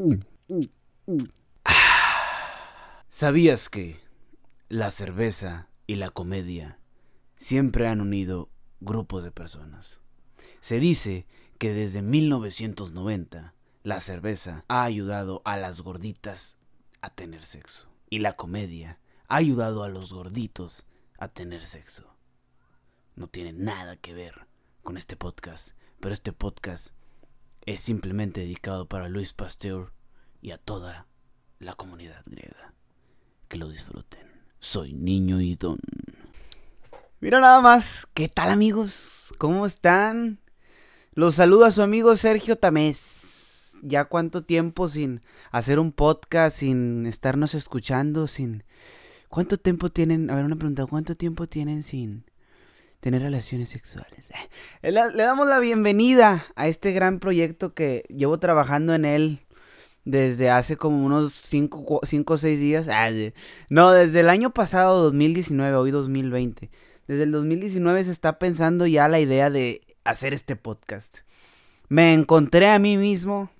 ¿Sabías que la cerveza y la comedia siempre han unido grupos de personas? Se dice que desde 1990 la cerveza ha ayudado a las gorditas a tener sexo y la comedia ha ayudado a los gorditos a tener sexo. No tiene nada que ver con este podcast, pero este podcast es simplemente dedicado para Luis Pasteur y a toda la comunidad griega. Que lo disfruten. Soy Niño y Don. Mira nada más, ¿qué tal amigos? ¿Cómo están? Los saludo a su amigo Sergio Tamés. Ya cuánto tiempo sin hacer un podcast, sin estarnos escuchando, sin... ¿Cuánto tiempo tienen? A ver, una pregunta. ¿Cuánto tiempo tienen sin tener relaciones sexuales? Le, le damos la bienvenida a este gran proyecto que llevo trabajando en él desde hace como unos 5 o 6 días. Ah, no, desde el año pasado, 2019, hoy 2020. Desde el 2019 se está pensando ya la idea de hacer este podcast. Me encontré a mí mismo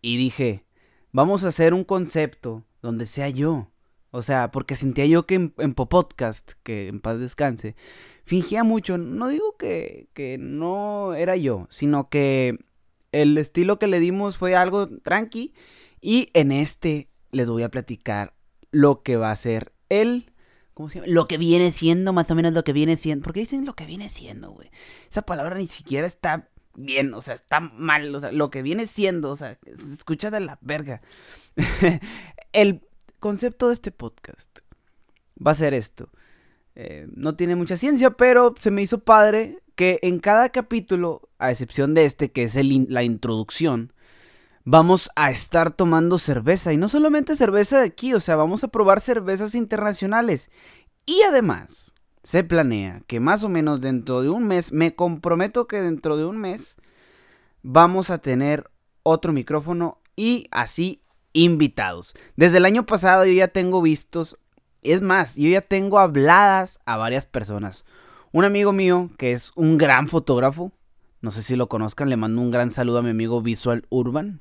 y dije, vamos a hacer un concepto donde sea yo. O sea, porque sentía yo que en, en Popodcast, que en paz descanse, fingía mucho. No digo que, que no era yo, sino que el estilo que le dimos fue algo tranqui. Y en este les voy a platicar lo que va a ser el... ¿Cómo se llama? Lo que viene siendo, más o menos lo que viene siendo. Porque dicen lo que viene siendo, güey. Esa palabra ni siquiera está bien, o sea, está mal. O sea, lo que viene siendo, o sea, se escucha la verga. el concepto de este podcast va a ser esto. Eh, no tiene mucha ciencia, pero se me hizo padre que en cada capítulo, a excepción de este, que es la introducción, vamos a estar tomando cerveza. Y no solamente cerveza de aquí, o sea, vamos a probar cervezas internacionales. Y además, se planea que más o menos dentro de un mes, me comprometo que dentro de un mes, vamos a tener otro micrófono y así invitados. Desde el año pasado yo ya tengo vistos, es más, yo ya tengo habladas a varias personas. Un amigo mío que es un gran fotógrafo, no sé si lo conozcan, le mando un gran saludo a mi amigo Visual Urban.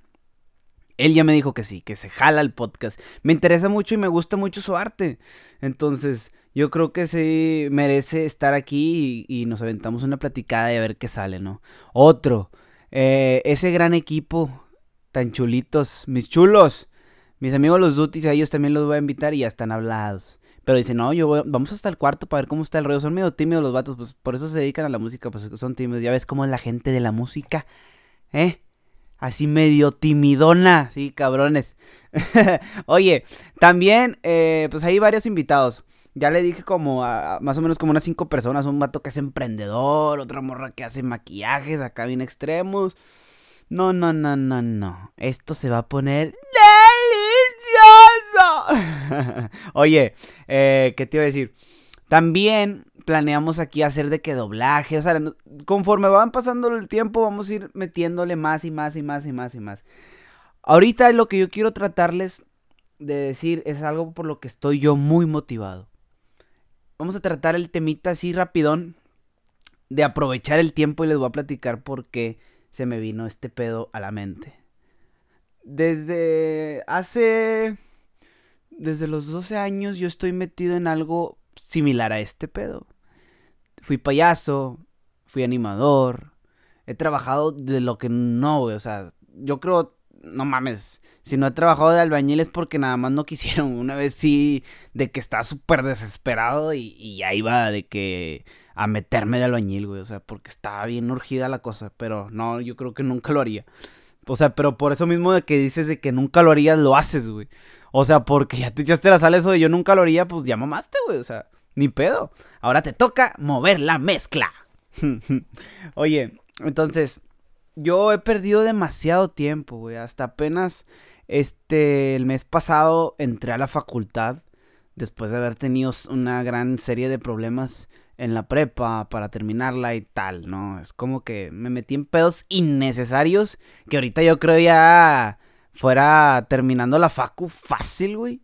Él ya me dijo que sí, que se jala el podcast. Me interesa mucho y me gusta mucho su arte. Entonces, yo creo que sí merece estar aquí y, nos aventamos una platicada y a ver qué sale, ¿no? Otro, eh, ese gran equipo, tan chulitos, mis chulos, mis amigos los Dutis, a ellos también los voy a invitar y ya están hablados. Pero dice, no, yo vamos hasta el cuarto para ver cómo está el rollo. Son medio tímidos los vatos, pues por eso se dedican a la música, pues son tímidos. Ya ves cómo es la gente de la música, ¿eh? Así medio timidona, sí, cabrones. Oye, también, eh, pues hay varios invitados. Ya le dije como a, más o menos como unas cinco personas. Un vato que es emprendedor, otra morra que hace maquillajes acá bien extremos. No, no, no, no, no. Esto se va a poner Oye, eh, ¿qué te iba a decir? También planeamos aquí hacer de que doblaje, o sea, conforme van pasando el tiempo vamos a ir metiéndole más y más y más y más y más. Ahorita lo que yo quiero tratarles de decir es algo por lo que estoy yo muy motivado. Vamos a tratar el temita así rapidón de aprovechar el tiempo y les voy a platicar por qué se me vino este pedo a la mente. Desde hace desde los 12 años yo estoy metido en algo similar a este pedo. Fui payaso, fui animador, he trabajado de lo que no, güey, o sea, yo creo, no mames, si no he trabajado de albañil es porque nada más no quisieron. Una vez sí, de que estaba súper desesperado y, y ya iba de que a meterme de albañil, güey, o sea, porque estaba bien urgida la cosa, pero no, yo creo que nunca lo haría. O sea, pero por eso mismo de que dices de que nunca lo harías, lo haces, güey. O sea, porque ya te echaste la sal eso de yo nunca lo haría, pues ya mamaste, güey. O sea, ni pedo. Ahora te toca mover la mezcla. Oye, entonces, yo he perdido demasiado tiempo, güey. Hasta apenas, este, el mes pasado entré a la facultad. Después de haber tenido una gran serie de problemas en la prepa para terminarla y tal, ¿no? Es como que me metí en pedos innecesarios que ahorita yo creo ya fuera terminando la facu fácil, güey.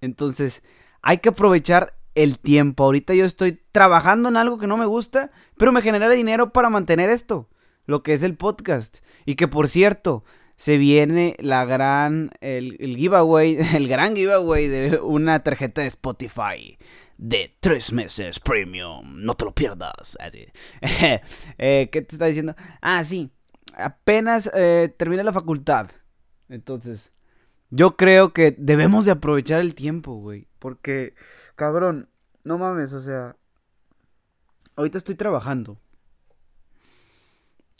Entonces, hay que aprovechar el tiempo. Ahorita yo estoy trabajando en algo que no me gusta, pero me genera dinero para mantener esto, lo que es el podcast. Y que por cierto, se viene la gran, el, giveaway, el gran giveaway de una tarjeta de Spotify de tres meses premium. No te lo pierdas. Eh, ¿Qué te está diciendo? Ah, sí. Apenas eh, termina la facultad. Entonces, yo creo que debemos de aprovechar el tiempo, güey. Porque, cabrón, no mames, o sea, ahorita estoy trabajando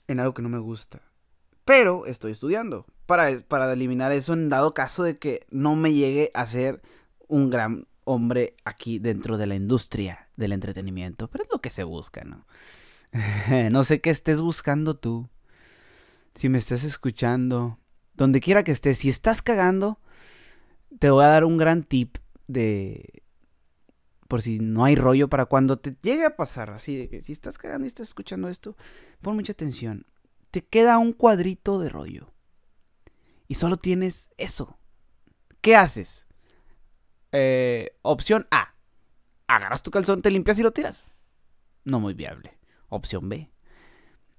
en algo que no me gusta. Pero estoy estudiando para, para eliminar eso en dado caso de que no me llegue a ser un gran hombre aquí dentro de la industria del entretenimiento. Pero es lo que se busca, ¿no? no sé qué estés buscando tú. Si me estás escuchando, donde quiera que estés, si estás cagando, te voy a dar un gran tip de... Por si no hay rollo para cuando te llegue a pasar, así de que si estás cagando y estás escuchando esto, pon mucha atención. Te queda un cuadrito de rollo. Y solo tienes eso. ¿Qué haces? Eh, opción A. Agarras tu calzón, te limpias y lo tiras. No muy viable. Opción B.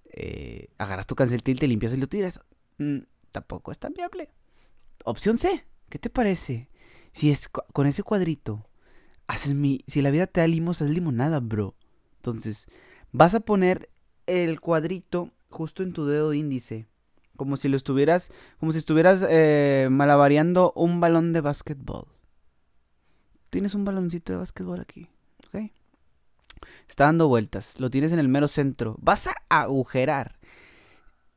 Eh, agarras tu calcetín, te limpias y lo tiras. Mm, tampoco es tan viable. Opción C. ¿Qué te parece? Si es con ese cuadrito, haces mi. Si la vida te da limos, haz limonada, bro. Entonces, vas a poner el cuadrito justo en tu dedo índice. Como si lo estuvieras. Como si estuvieras eh, malabareando un balón de básquetbol. Tienes un baloncito de básquetbol aquí. ¿Ok? Está dando vueltas. Lo tienes en el mero centro. Vas a agujerar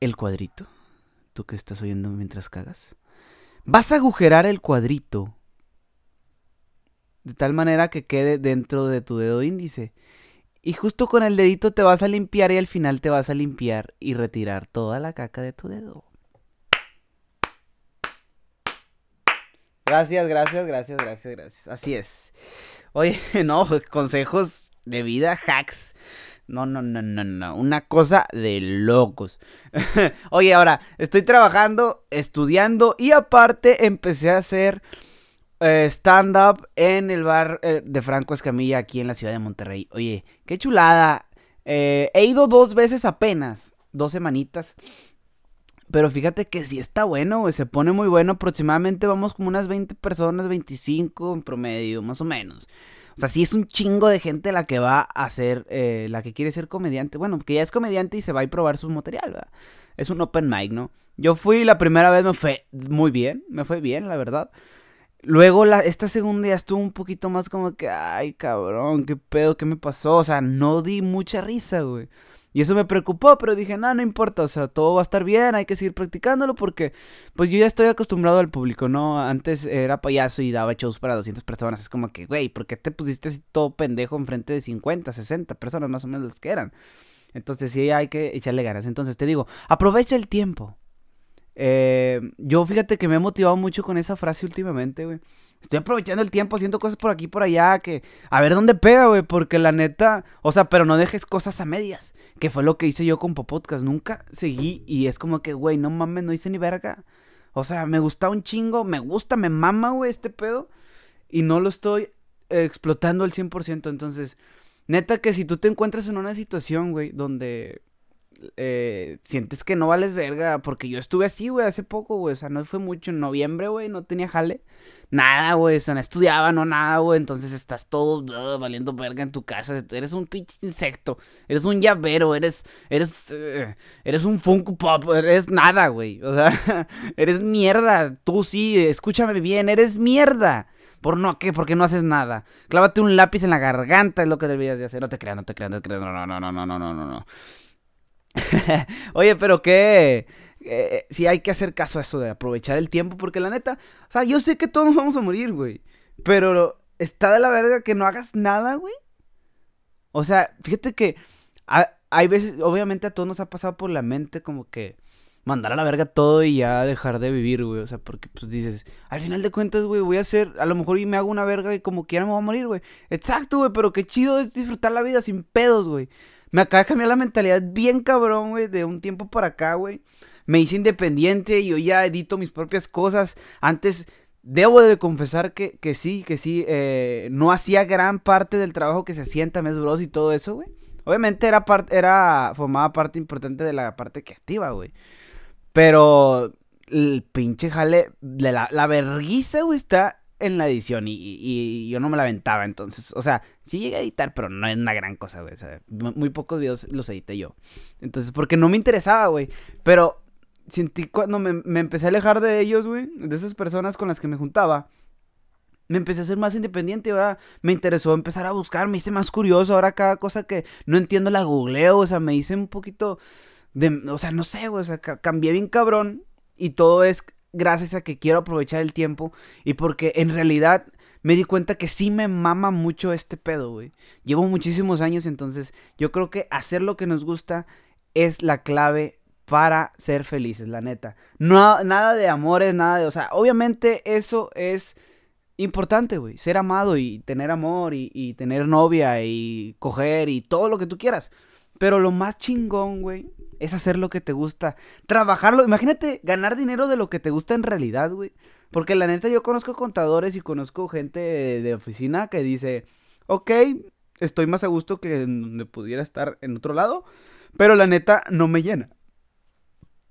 el cuadrito. Tú que estás oyendo mientras cagas. Vas a agujerar el cuadrito. De tal manera que quede dentro de tu dedo índice. Y justo con el dedito te vas a limpiar y al final te vas a limpiar y retirar toda la caca de tu dedo. Gracias, gracias, gracias, gracias, gracias. Así es. Oye, no, consejos de vida, hacks. No, no, no, no, no. Una cosa de locos. Oye, ahora, estoy trabajando, estudiando y aparte empecé a hacer eh, stand-up en el bar eh, de Franco Escamilla aquí en la ciudad de Monterrey. Oye, qué chulada. Eh, he ido dos veces apenas, dos semanitas. Pero fíjate que sí está bueno, Se pone muy bueno. Aproximadamente vamos como unas 20 personas, 25 en promedio, más o menos. O sea, sí es un chingo de gente la que va a ser, la que quiere ser comediante. Bueno, que ya es comediante y se va a probar su material, ¿verdad? Es un open mic, ¿no? Yo fui la primera vez, me fue muy bien, me fue bien, la verdad. Luego, la, esta segunda ya estuvo un poquito más como que, ay, cabrón, qué pedo, qué me pasó. O sea, no di mucha risa, güey. Y eso me preocupó, pero dije, no, no importa, o sea, todo va a estar bien, hay que seguir practicándolo porque pues yo ya estoy acostumbrado al público, ¿no? Antes era payaso y daba shows para 200 personas, es como que, güey, ¿por qué te pusiste así todo pendejo enfrente de 50, 60 personas más o menos las que eran? Entonces sí hay que echarle ganas. Entonces te digo, aprovecha el tiempo. Eh, yo fíjate que me he motivado mucho con esa frase últimamente, güey. Estoy aprovechando el tiempo haciendo cosas por aquí por allá que a ver dónde pega, güey, porque la neta, o sea, pero no dejes cosas a medias, que fue lo que hice yo con Popodcast, nunca seguí y es como que, güey, no mames, no hice ni verga. O sea, me gusta un chingo, me gusta, me mama, güey, este pedo y no lo estoy explotando al 100%, entonces, neta que si tú te encuentras en una situación, güey, donde eh, sientes que no vales verga. Porque yo estuve así, güey, hace poco, güey. O sea, no fue mucho en noviembre, güey. No tenía jale. Nada, güey. O sea, no estudiaba, no nada, güey. Entonces estás todo uh, valiendo verga en tu casa. Eres un pinche insecto. Eres un llavero. Eres. Eres. Uh, eres un Funko Pop. Eres nada, güey. O sea, eres mierda. Tú sí, escúchame bien. Eres mierda. ¿Por no qué? Porque no haces nada. Clávate un lápiz en la garganta, es lo que deberías de hacer. No te creas, no te creas, no te creas. No, no, no, no, no, no, no, no. Oye, pero qué. Eh, si hay que hacer caso a eso de aprovechar el tiempo, porque la neta, o sea, yo sé que todos nos vamos a morir, güey. Pero está de la verga que no hagas nada, güey. O sea, fíjate que hay veces, obviamente a todos nos ha pasado por la mente como que mandar a la verga todo y ya dejar de vivir, güey. O sea, porque pues dices, al final de cuentas, güey, voy a hacer, a lo mejor y me hago una verga y como quiera me voy a morir, güey. Exacto, güey, pero qué chido es disfrutar la vida sin pedos, güey. Me acaba de cambiar la mentalidad bien cabrón, güey, de un tiempo para acá, güey. Me hice independiente, yo ya edito mis propias cosas. Antes, debo de confesar que, que sí, que sí, eh, no hacía gran parte del trabajo que se hacía en Bros y todo eso, güey. Obviamente era, parte, era, formaba parte importante de la parte creativa, güey. Pero el pinche jale, de la, la verguiza, güey, está en la edición y, yo no me la aventaba, entonces, o sea, sí llegué a editar, pero no es una gran cosa, güey, o sea, muy pocos videos los edité yo. Entonces, porque no me interesaba, güey, pero sentí cuando me, empecé a alejar de ellos, güey, de esas personas con las que me juntaba, me empecé a ser más independiente, ahora me interesó empezar a buscar, me hice más curioso, ahora cada cosa que no entiendo la googleo, o sea, me hice un poquito de, o sea, no sé, güey, o sea, cambié bien cabrón y todo es gracias a que quiero aprovechar el tiempo y porque en realidad me di cuenta que sí me mama mucho este pedo, güey. Llevo muchísimos años, entonces yo creo que hacer lo que nos gusta es la clave para ser felices, la neta. No, nada de amores, nada de, o sea, obviamente eso es importante, güey. Ser amado y tener amor y, y, tener novia y coger y todo lo que tú quieras. Pero lo más chingón, güey, es hacer lo que te gusta. Trabajarlo. Imagínate ganar dinero de lo que te gusta en realidad, güey. Porque la neta yo conozco contadores y conozco gente de, oficina que dice, ok, estoy más a gusto que donde pudiera estar en otro lado. Pero la neta no me llena.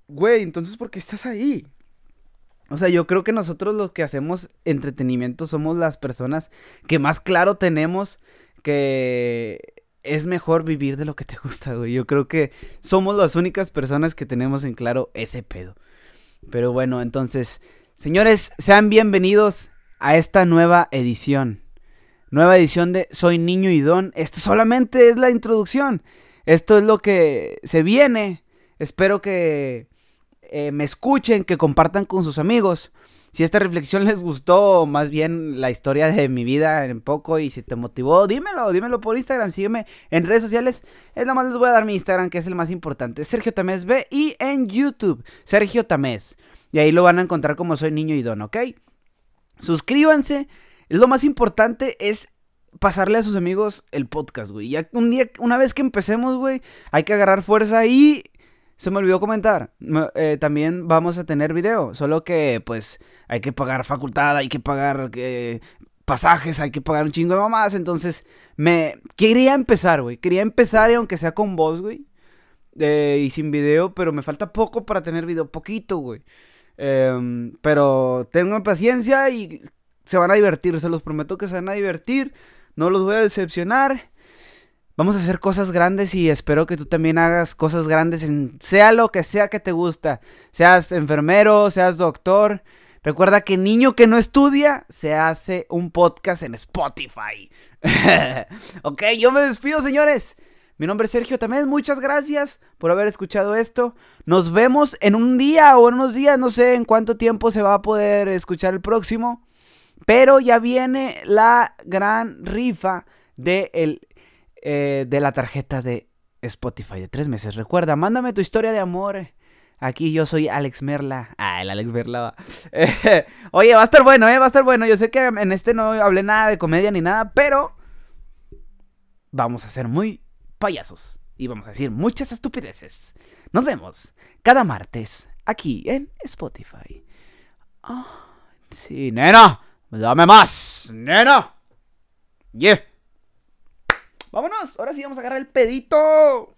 Güey, entonces ¿por qué estás ahí? O sea, yo creo que nosotros los que hacemos entretenimiento somos las personas que más claro tenemos que es mejor vivir de lo que te gusta, güey. Yo creo que somos las únicas personas que tenemos en claro ese pedo. Pero bueno, entonces, señores, sean bienvenidos a esta nueva edición. Nueva edición de Soy Niño y Don. Esto solamente es la introducción. Esto es lo que se viene. Espero que eh, me escuchen, que compartan con sus amigos. Si esta reflexión les gustó, más bien la historia de mi vida en poco y si te motivó, dímelo, dímelo por Instagram, sígueme en redes sociales. Es nada más les voy a dar mi Instagram, que es el más importante, Sergio Tamés B, y en YouTube, Sergio Tamés. Y ahí lo van a encontrar como soy niño y don, ¿ok? Suscríbanse. Lo más importante es pasarle a sus amigos el podcast, güey. Ya un día, una vez que empecemos, güey, hay que agarrar fuerza y se me olvidó comentar. Eh, también vamos a tener video. Solo que, pues, hay que pagar facultad, hay que pagar eh, pasajes, hay que pagar un chingo de mamás. Entonces, me quería empezar, güey. Quería empezar, aunque sea con voz, güey. Eh, y sin video, pero me falta poco para tener video. Poquito, güey. Em, pero tengan paciencia y se van a divertir. Se los prometo que se van a divertir. No los voy a decepcionar. Vamos a hacer cosas grandes y espero que tú también hagas cosas grandes en sea lo que sea que te gusta. Seas enfermero, seas doctor. Recuerda que niño que no estudia se hace un podcast en Spotify. ok, yo me despido, señores. Mi nombre es Sergio también. Muchas gracias por haber escuchado esto. Nos vemos en un día o en unos días. No sé en cuánto tiempo se va a poder escuchar el próximo. Pero ya viene la gran rifa de el eh, de la tarjeta de Spotify de tres meses. Recuerda, mándame tu historia de amor. Aquí yo soy Alex Merla. Ah, el Alex Merla. oye, va a estar bueno, ¿eh? Va a estar bueno. Yo sé que en este no hablé nada de comedia ni nada, pero vamos a ser muy payasos. Y vamos a decir muchas estupideces. Nos vemos cada martes aquí en Spotify. Ah, sí, nena. Dame más, nena. Yeah. Vámonos, ahora sí vamos a agarrar el pedito.